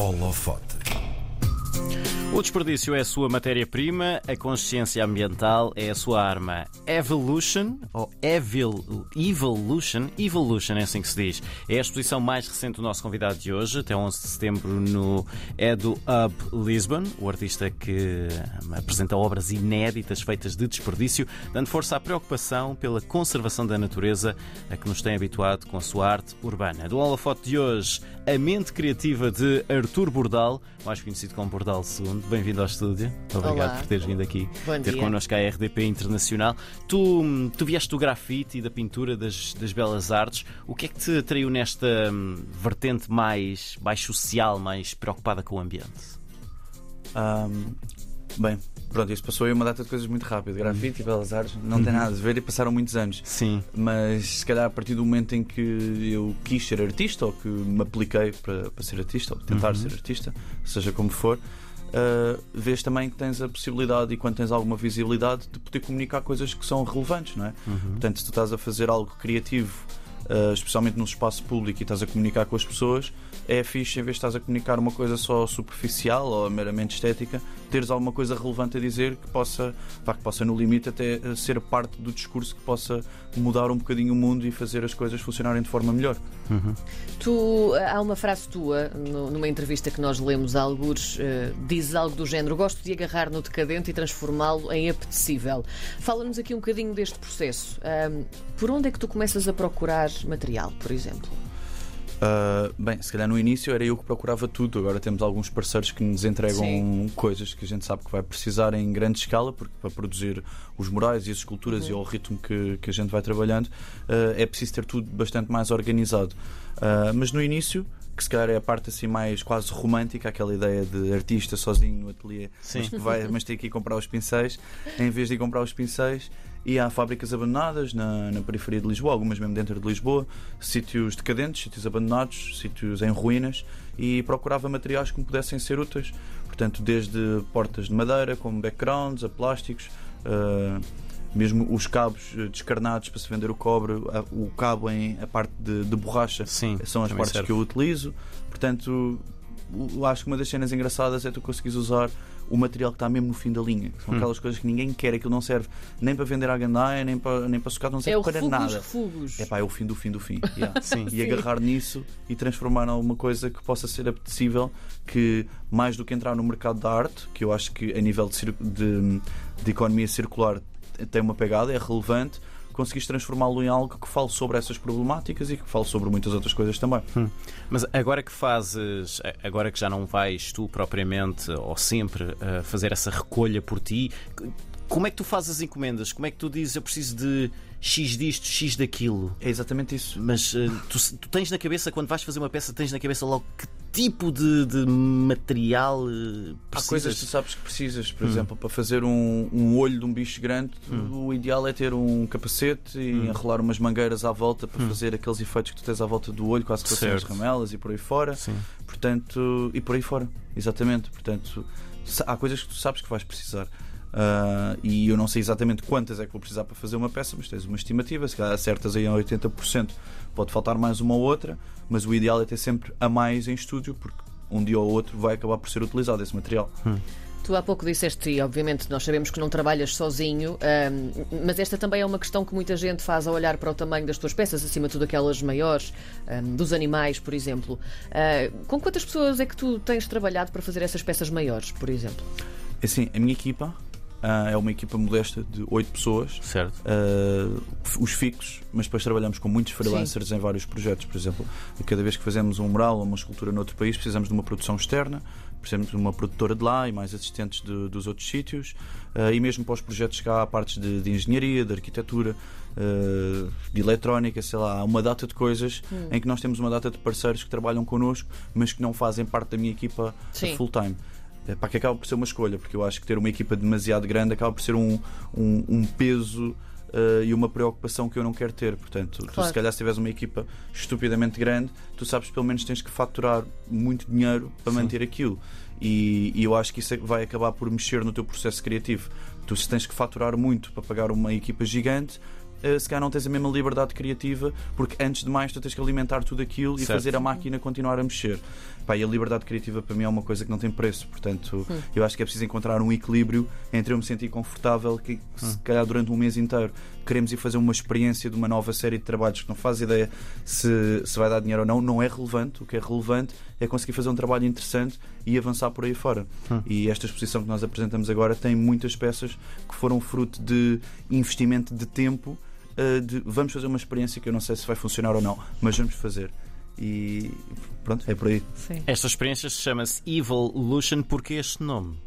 Holofote. O desperdício é a sua matéria-prima, a consciência ambiental é a sua arma. Evolution, ou Evil, Evolution, Evolution é assim que se diz. É a exposição mais recente do nosso convidado de hoje, até 11 de setembro no Edu Hub Lisbon, o artista que apresenta obras inéditas feitas de desperdício, dando força à preocupação pela conservação da natureza, a que nos tem habituado com a sua arte urbana. Do holofote de hoje, a mente criativa de Artur Bordal, mais conhecido como Bordal II. Bem-vindo ao estúdio. Obrigado Olá. por teres vindo aqui Bom ter dia. connosco a RDP Internacional. Tu, tu vieste do grafite e da pintura das, das belas artes. O que é que te atraiu nesta hum, vertente mais, mais social, mais preocupada com o ambiente? Ahm, bem, pronto, isto passou aí uma data de coisas muito rápido. Grafite e belas artes não tem nada a ver e passaram muitos anos. Sim. Mas se calhar a partir do momento em que eu quis ser artista ou que me apliquei para, para ser artista ou tentar Uhum. ser artista, seja como for, ah, vês também que tens a possibilidade e quando tens alguma visibilidade de poder comunicar coisas que são relevantes, não é? Uhum. Portanto, se tu estás a fazer algo criativo, uh, especialmente num espaço público e estás a comunicar com as pessoas, é fixe, em vez de estás a comunicar uma coisa só superficial ou meramente estética, teres alguma coisa relevante a dizer que possa, pá, que possa no limite até uh, ser parte do discurso que possa mudar um bocadinho o mundo e fazer as coisas funcionarem de forma melhor. Uhum. Tu, há uma frase tua no- numa entrevista que nós lemos a algures, eh, dizes algo do género: Gosto de agarrar no decadente e transformá-lo em apetecível. Fala-nos aqui um bocadinho deste processo. Ahm, por onde é que tu começas a procurar material, por exemplo? Uh, bem, se calhar no início era eu que procurava tudo, agora temos alguns parceiros que nos entregam Sim. coisas que a gente sabe que vai precisar em grande escala, porque para produzir os murais e as esculturas e ao ritmo que, que a gente vai trabalhando, uh, é preciso ter tudo bastante mais organizado. Uh, mas no início, que se calhar é a parte assim mais quase romântica, aquela ideia de artista sozinho no ateliê, Sim. mas, que vai, mas tem que ir comprar os pincéis, em vez de ir comprar os pincéis, e há fábricas abandonadas na, na periferia de Lisboa, algumas mesmo dentro de Lisboa, sítios decadentes, sítios abandonados, sítios em ruínas, e procurava materiais que me pudessem ser úteis. Portanto, desde portas de madeira, como backgrounds, a plásticos, ah, mesmo os cabos eh, descarnados para se vender o cobre, o cabo em a parte de, de borracha Sim. são as partes serve. que eu utilizo. Portanto, o- acho que uma das cenas engraçadas é tu conseguires usar o material que está mesmo no fim da linha. São Hum. aquelas coisas que ninguém quer, aquilo não serve nem para vender à gandaia, nem para, nem para sucar, não É serve o para refúgio dos nada. refugos. É pá, é o fim do fim do fim. yeah. Sim. E agarrar nisso e transformar em alguma coisa que possa ser apetecível, que mais do que entrar no mercado da arte, que eu acho que a nível de, de, de economia circular tem uma pegada, é relevante, conseguiste transformá-lo em algo que fale sobre essas problemáticas e que fale sobre muitas outras coisas também. Mas agora que fazes, agora que já não vais tu propriamente ou sempre a fazer essa recolha por ti, como é que tu fazes as encomendas? Como é que tu dizes eu preciso de X disto, X daquilo? É exatamente isso. Mas eh, tu, tu tens na cabeça, quando vais fazer uma peça, tens na cabeça logo que tipo de, de material Há precisas? coisas que tu sabes que precisas, por Hum. exemplo, para fazer um, um olho de um bicho grande, o ideal é ter um capacete e Hum. enrolar umas mangueiras à volta para Hum. fazer aqueles efeitos que tu tens à volta do olho, quase que as ramelas e por aí fora. Sim. Portanto, e por aí fora, exatamente. Portanto, há coisas que tu sabes que vais precisar. Ah, e eu não sei exatamente quantas é que vou precisar para fazer uma peça, mas tens uma estimativa, se calhar acertas aí a 80%, pode faltar mais uma ou outra, mas o ideal é ter sempre a mais em estúdio, porque um dia ou outro vai acabar por ser utilizado esse material. Tu há pouco disseste, e obviamente nós sabemos que não trabalhas sozinho, ahm, mas esta também é uma questão que muita gente faz ao olhar para o tamanho das tuas peças, acima de tudo aquelas maiores, ahm, dos animais, por exemplo. Ah, com quantas pessoas é que tu tens trabalhado para fazer essas peças maiores, por exemplo? Assim, a minha equipa ah, é uma equipa modesta de 8 pessoas. Certo. Uh, os fixos, mas depois trabalhamos com muitos freelancers em vários projetos. Por exemplo, cada vez que fazemos um mural ou uma escultura noutro país, precisamos de uma produção externa, precisamos de uma produtora de lá e mais assistentes de- dos outros sítios. Uh, e mesmo para os projetos cá há partes de, de engenharia, de arquitetura, uh, de eletrónica, sei lá, há uma data de coisas em que nós temos uma data de parceiros que trabalham connosco, mas que não fazem parte da minha equipa a É, pá, que acaba por ser uma escolha, porque eu acho que ter uma equipa demasiado grande acaba por ser um, um, um peso eh, e uma preocupação que eu não quero ter. Portanto, tu Claro. se calhar se tiveres uma equipa estupidamente grande, tu sabes que pelo menos tens que faturar muito dinheiro para Sim. manter aquilo. E, e eu acho que isso é vai acabar por mexer no teu processo criativo. Tu se tens que faturar muito para pagar uma equipa gigante, se calhar não tens a mesma liberdade criativa, porque antes de mais tu tens que alimentar tudo aquilo e Certo. fazer a máquina continuar a mexer. Pá, e a liberdade criativa para mim é uma coisa que não tem preço, portanto Hum. eu acho que é preciso encontrar um equilíbrio entre eu me sentir confortável, que se calhar durante um mês inteiro queremos ir fazer uma experiência de uma nova série de trabalhos que não faz ideia se, se vai dar dinheiro ou não, não é relevante. O que é relevante é conseguir fazer um trabalho interessante e avançar por aí fora. Hum. E esta exposição que nós apresentamos agora tem muitas peças que foram fruto de investimento de tempo. Uh, De, vamos fazer uma experiência que eu não sei se vai funcionar ou não, mas vamos fazer. E pronto, é por aí. Sim. Esta experiência chama-se Evolution. Porquê este nome?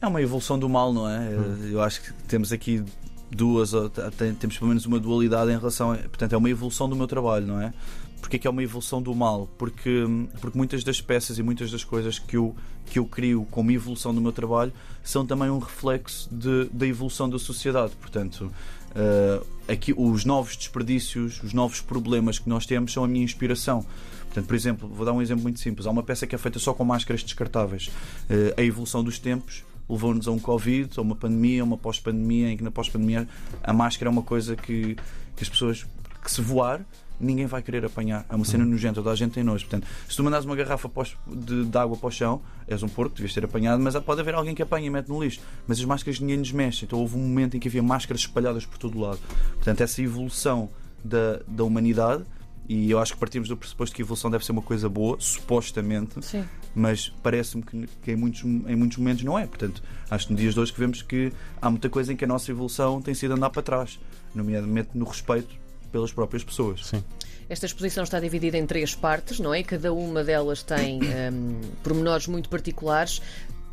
É uma evolução do mal, não é? Eu acho que temos aqui duas, ou t- tem- temos pelo menos uma dualidade em relação a. Portanto, é uma evolução do meu trabalho, não é? Porquê que é uma evolução do mal? Porque, porque muitas das peças e muitas das coisas que eu, que eu crio como evolução do meu trabalho são também um reflexo de, da evolução da sociedade. Portanto, eh, aqui os novos desperdícios, os novos problemas que nós temos são a minha inspiração. Portanto, por exemplo, vou dar um exemplo muito simples. Há uma peça que é feita só com máscaras descartáveis. Eh, a evolução dos tempos levou-nos a um Covid, a uma pandemia, a uma pós-pandemia, em que na pós-pandemia a máscara é uma coisa que, que as pessoas que se voar ninguém vai querer apanhar. É uma cena nojenta, toda a gente tem nojo. Portanto, se tu mandares uma garrafa de, de água para o chão, és um porco, devias ter apanhado, mas pode haver alguém que apanha e mete no lixo. Mas as máscaras ninguém nos mexe. Então houve um momento em que havia máscaras espalhadas por todo o lado. Portanto, essa evolução da, da humanidade. E eu acho que partimos do pressuposto que a evolução deve ser uma coisa boa, supostamente, Sim. mas parece-me que, que em, muitos, em muitos momentos não é. Portanto, acho que nos dias de hoje que vemos que há muita coisa em que a nossa evolução tem sido andar para trás, nomeadamente no respeito pelas próprias pessoas. Sim. Esta exposição está dividida em três partes, não é? Cada uma delas tem hum, pormenores muito particulares.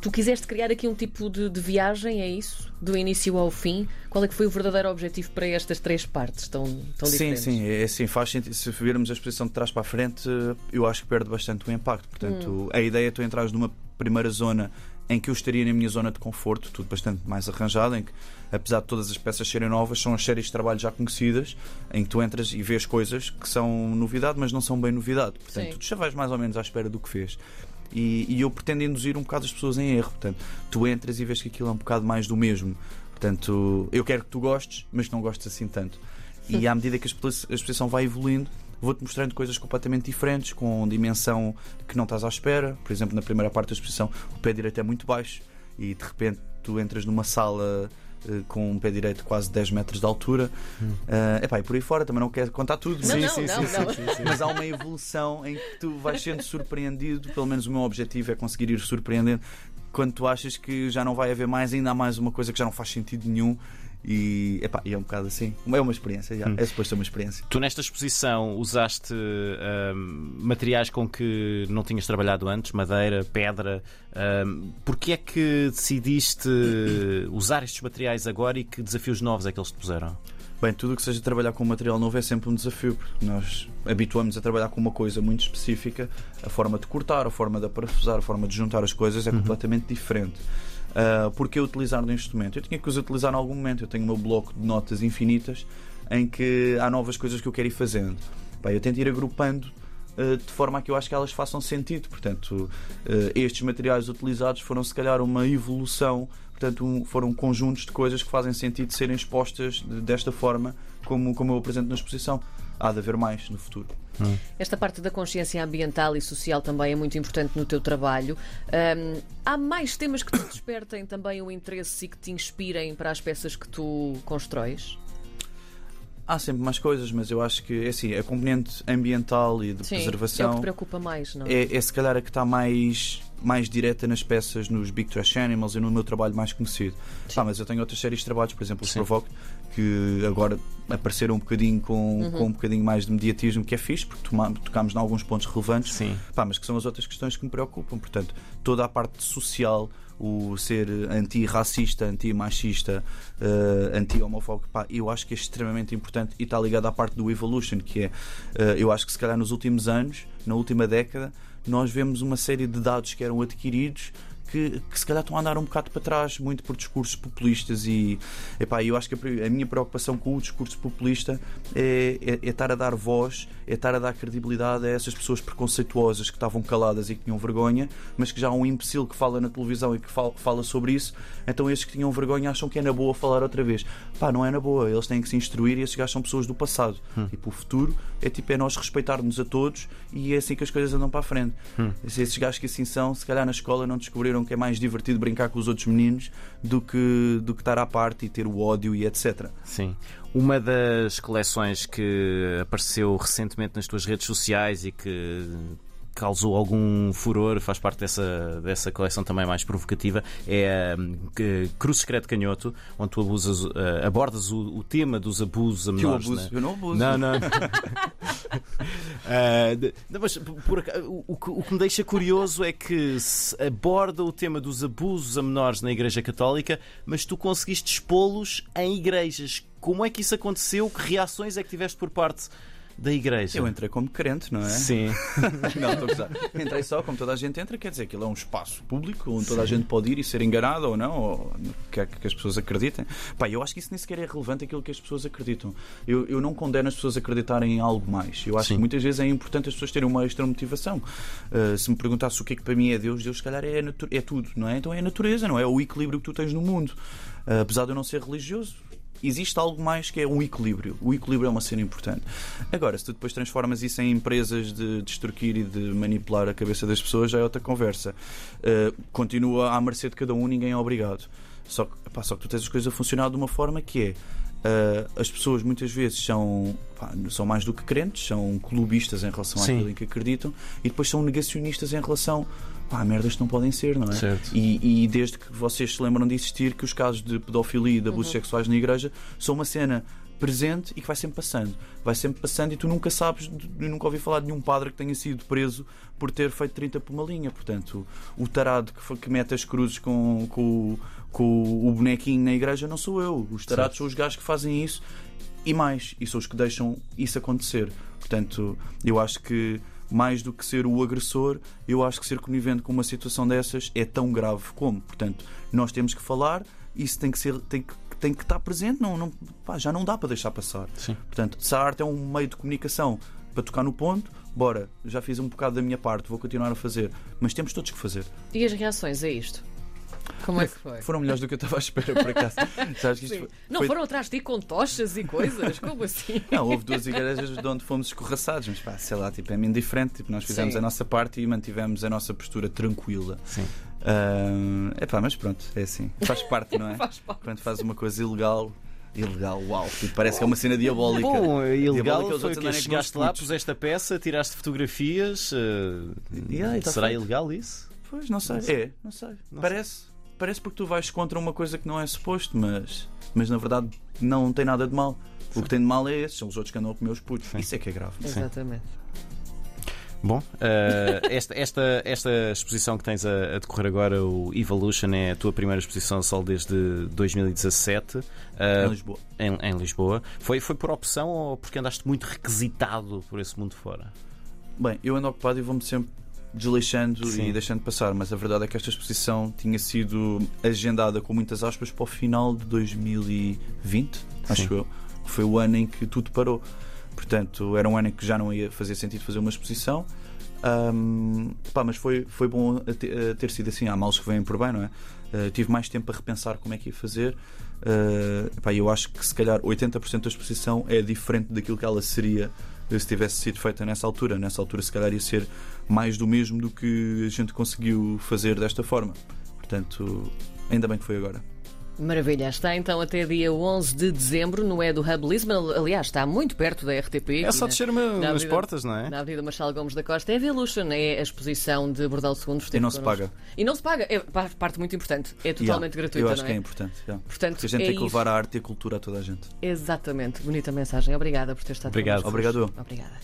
Tu quiseste criar aqui um tipo de, de viagem, é isso? Do início ao fim? Qual é que foi o verdadeiro objetivo para estas três partes tão, tão sim, diferentes? sim, é assim, faz sentido. Se virmos a exposição de trás para a frente, eu acho que perde bastante o impacto. Portanto, a ideia é tu entrares numa primeira zona em que eu estaria na minha zona de conforto, tudo bastante mais arranjado, em que, apesar de todas as peças serem novas, são as séries de trabalho já conhecidas, em que tu entras e vês coisas que são novidade, mas não são bem novidade. Portanto, Sim. tu já vais mais ou menos à espera do que fez. E, e eu pretendo induzir um bocado as pessoas em erro. Portanto, tu entras e vês que aquilo é um bocado mais do mesmo. Portanto, eu quero que tu gostes, mas não gostes assim tanto. E à medida que a expo- a exposição vai evoluindo, vou-te mostrando coisas completamente diferentes, com dimensão que não estás à espera. Por exemplo, na primeira parte da exposição, o pé direito é muito baixo e de repente tu entras numa sala eh, com um pé direito quase 10 metros de altura. Eh, epá, e por aí fora também não quero contar tudo. Não, mas- não, não, não. mas há uma evolução em que tu vais sendo surpreendido. Pelo menos o meu objetivo é conseguir ir surpreendendo quando tu achas que já não vai haver mais, ainda há mais uma coisa que já não faz sentido nenhum. E, epá, e é um bocado assim. É uma experiência, já. é suposto ser uma experiência. Tu nesta exposição usaste ahm, materiais com que não tinhas trabalhado antes, madeira, pedra. Um, Porquê é que decidiste usar estes materiais agora e que desafios novos é que eles te puseram? Bem, tudo o que seja trabalhar com material novo é sempre um desafio, porque nós habituamos a trabalhar com uma coisa muito específica, a forma de cortar, a forma de parafusar, a forma de juntar as coisas é completamente diferente. Uh, porque eu utilizar no instrumento? Eu tinha que os utilizar em algum momento. Eu tenho o meu bloco de notas infinitas em que há novas coisas que eu quero ir fazendo. Bem, eu tento ir agrupando uh, de forma a que eu acho que elas façam sentido. Portanto, uh, estes materiais utilizados foram se calhar uma evolução Portanto, um- foram conjuntos de coisas que fazem sentido serem expostas de- desta forma, como, como eu apresento na exposição. Há de haver mais no futuro. Esta parte da consciência ambiental e social também é muito importante no teu trabalho. Hum, há mais temas que te despertem também o interesse e que te inspirem para as peças que tu constróis? Há sempre mais coisas, mas eu acho que é assim, a componente ambiental e de Sim, é o que preservação preocupa mais, não é? é, é se calhar a que está mais, mais direta nas peças, nos Big Trash Animals e no meu trabalho mais conhecido. Sim. Ah, mas eu tenho outras séries de trabalhos, por exemplo, os. Provoke, que agora apareceram um bocadinho com, Uhum. com um bocadinho mais de mediatismo, que é fixe, porque tocámos em alguns pontos relevantes. Sim. Pá, mas que são as outras questões que me preocupam. Portanto, toda a parte social, o ser anti-racista, anti-machista, eh, anti-homofóbico, eu acho que é extremamente importante e está ligado à parte do evolution, que é, eh, eu acho que se calhar nos últimos anos, na última década, nós vemos uma série de dados que eram adquiridos que, que se calhar estão a andar um bocado para trás, muito por discursos populistas e epá, eu acho que a, a minha preocupação com o discurso populista é, é, é estar a dar voz, é estar a dar credibilidade a essas pessoas preconceituosas que estavam caladas e que tinham vergonha, mas que já há um imbecil que fala na televisão e que fala, fala sobre isso, então esses que tinham vergonha acham que é na boa falar outra vez. Pá, não é na boa, eles têm que se instruir e esses gajos são pessoas do passado. Hum. E para o futuro é tipo é nós respeitarmos a todos e é assim que as coisas andam para a frente. Hum. Se Esses gajos que assim são, se calhar na escola não descobriram que é mais divertido brincar com os outros meninos do que, do que estar à parte e ter o ódio e etc. Sim. Uma das coleções que apareceu recentemente nas tuas redes sociais e que causou algum furor, faz parte dessa, dessa coleção também mais provocativa, é que- Cruz Secreto Canhoto, onde tu abusas, eh, abordas o, o tema dos abusos a Que eu menores. abuso. né? Eu não abuso. Não, não. De- não, mas por o, o que- o que me deixa curioso é que se aborda o tema dos abusos a menores na Igreja Católica, mas tu conseguiste expô-los em igrejas. Como é que isso aconteceu? Que reações é que tiveste por parte da Igreja? Eu entrei como crente, não é? Sim. não, estou a gozar. Entrei só, como toda a gente entra, quer dizer que ele é um espaço público onde toda a gente pode ir e ser enganado ou não, ou que é que as pessoas acreditem. Pá, eu acho que isso nem sequer é relevante aquilo que as pessoas acreditam. Eu, eu não condeno as pessoas a acreditarem em algo mais. Eu acho Sim. que muitas vezes é importante as pessoas terem uma extra motivação. Uh, se me perguntasse o que é que para mim é Deus, Deus se calhar é, é tudo, não é? Então é a natureza, não é? O equilíbrio que tu tens no mundo. Uh, apesar de eu não ser religioso, existe algo mais que é um equilíbrio. O equilíbrio é uma cena importante. Agora, se tu depois transformas isso em empresas de destruir e de manipular a cabeça das pessoas, já é outra conversa. Uh, continua à mercê de cada um, ninguém é obrigado. Só que, pá, só que tu tens as coisas a funcionar de uma forma que é. uh, as pessoas muitas vezes são, pá, são mais do que crentes, são clubistas em relação Sim. àquilo em que acreditam e depois são negacionistas em relação pá, merdas que não podem ser, não é? Certo. E, e desde que vocês se lembram de existir, que os casos de pedofilia e de abusos sexuais na igreja são uma cena presente e que vai sempre passando. Vai sempre passando e tu nunca sabes, eu nunca ouvi falar de nenhum padre que tenha sido preso por ter feito 30 por uma linha. Portanto, o tarado que, foi- que mete as cruzes com, com, com o bonequinho na igreja não sou eu. Os tarados são os gajos que fazem isso e mais, e são os que deixam isso acontecer. Portanto, eu acho que mais do que ser o agressor, eu acho que ser conivente com uma situação dessas é tão grave como. Portanto, nós temos que falar, isso tem que ser, tem que, tem que estar presente, não, não, pá, já não dá para deixar passar. Sim. Portanto, se a arte é um meio de comunicação para tocar no ponto, bora, já fiz um bocado da minha parte, vou continuar a fazer, mas temos todos que fazer. E as reações a isto? Como é que foi? Foram melhores do que eu estava à espera, por acaso. Sabes que isto foi- Não foi- foram atrás de ti com tochas e coisas? Como assim? Não, houve duas igrejas de onde fomos escorraçados, mas pá, sei lá, tipo, é meio indiferente. Tipo, nós fizemos Sim. a nossa parte e mantivemos a nossa postura tranquila. Sim. é pá, mas pronto, é assim. Faz parte, não é? Faz parte. Quando faz uma coisa ilegal, ilegal, uau, tipo, parece que é uma cena diabólica. Bom, ilegal Diabólica, foi outros que chegaste lá, puseste a peça, tiraste fotografias. Yeah, tá será ilegal isso? Pois, não sei. É, não sei. Não parece. Parece porque tu vais contra uma coisa que não é suposto, mas, mas na verdade não tem nada de mal. O que tem de mal é esses, são os outros que andam a comer os putos. Isso é que é grave. Exatamente. Bom, eh, esta, esta, esta exposição que tens a, a decorrer agora, o Evolution, é a tua primeira exposição só desde 2017 eh, Em Lisboa. em, em Lisboa. Foi, foi por opção ou porque andaste muito requisitado por esse mundo fora? Bem, eu ando ocupado e vou-me sempre desleixando Sim. e deixando passar, mas a verdade é que esta exposição tinha sido agendada com muitas aspas para o final de 2020, acho Sim. eu. Foi o ano em que tudo parou. Portanto, era um ano em que já não ia fazer sentido fazer uma exposição. Ahm, pá, mas foi, foi bom ter sido assim. Há males que vêm por bem, não é? Uh, tive mais tempo a repensar como é que ia fazer. Uh, pá, eu acho que se calhar 80% da exposição é diferente daquilo que ela seria se tivesse sido feita nessa altura. Nessa altura, se calhar, ia ser mais do mesmo do que a gente conseguiu fazer desta forma. Portanto, ainda bem que foi agora. Maravilha. Está então até dia 11 de dezembro no É do Hub Lisbon. Aliás, está muito perto da RTP. É só descer na nas Avenida- portas, não é? Na Avenida Marcelo Gomes da Costa. É Evolution, é a exposição de Bordal II. E não se paga. E não se paga. É pa- parte muito importante. É totalmente Yeah, gratuita, Eu acho não que é é? importante. yeah. Portanto, Porque a gente é tem que isso. levar a arte e a cultura a toda a gente. Exatamente. Bonita mensagem. Obrigada por ter estado Obrigado. connosco. Obrigado. Obrigada.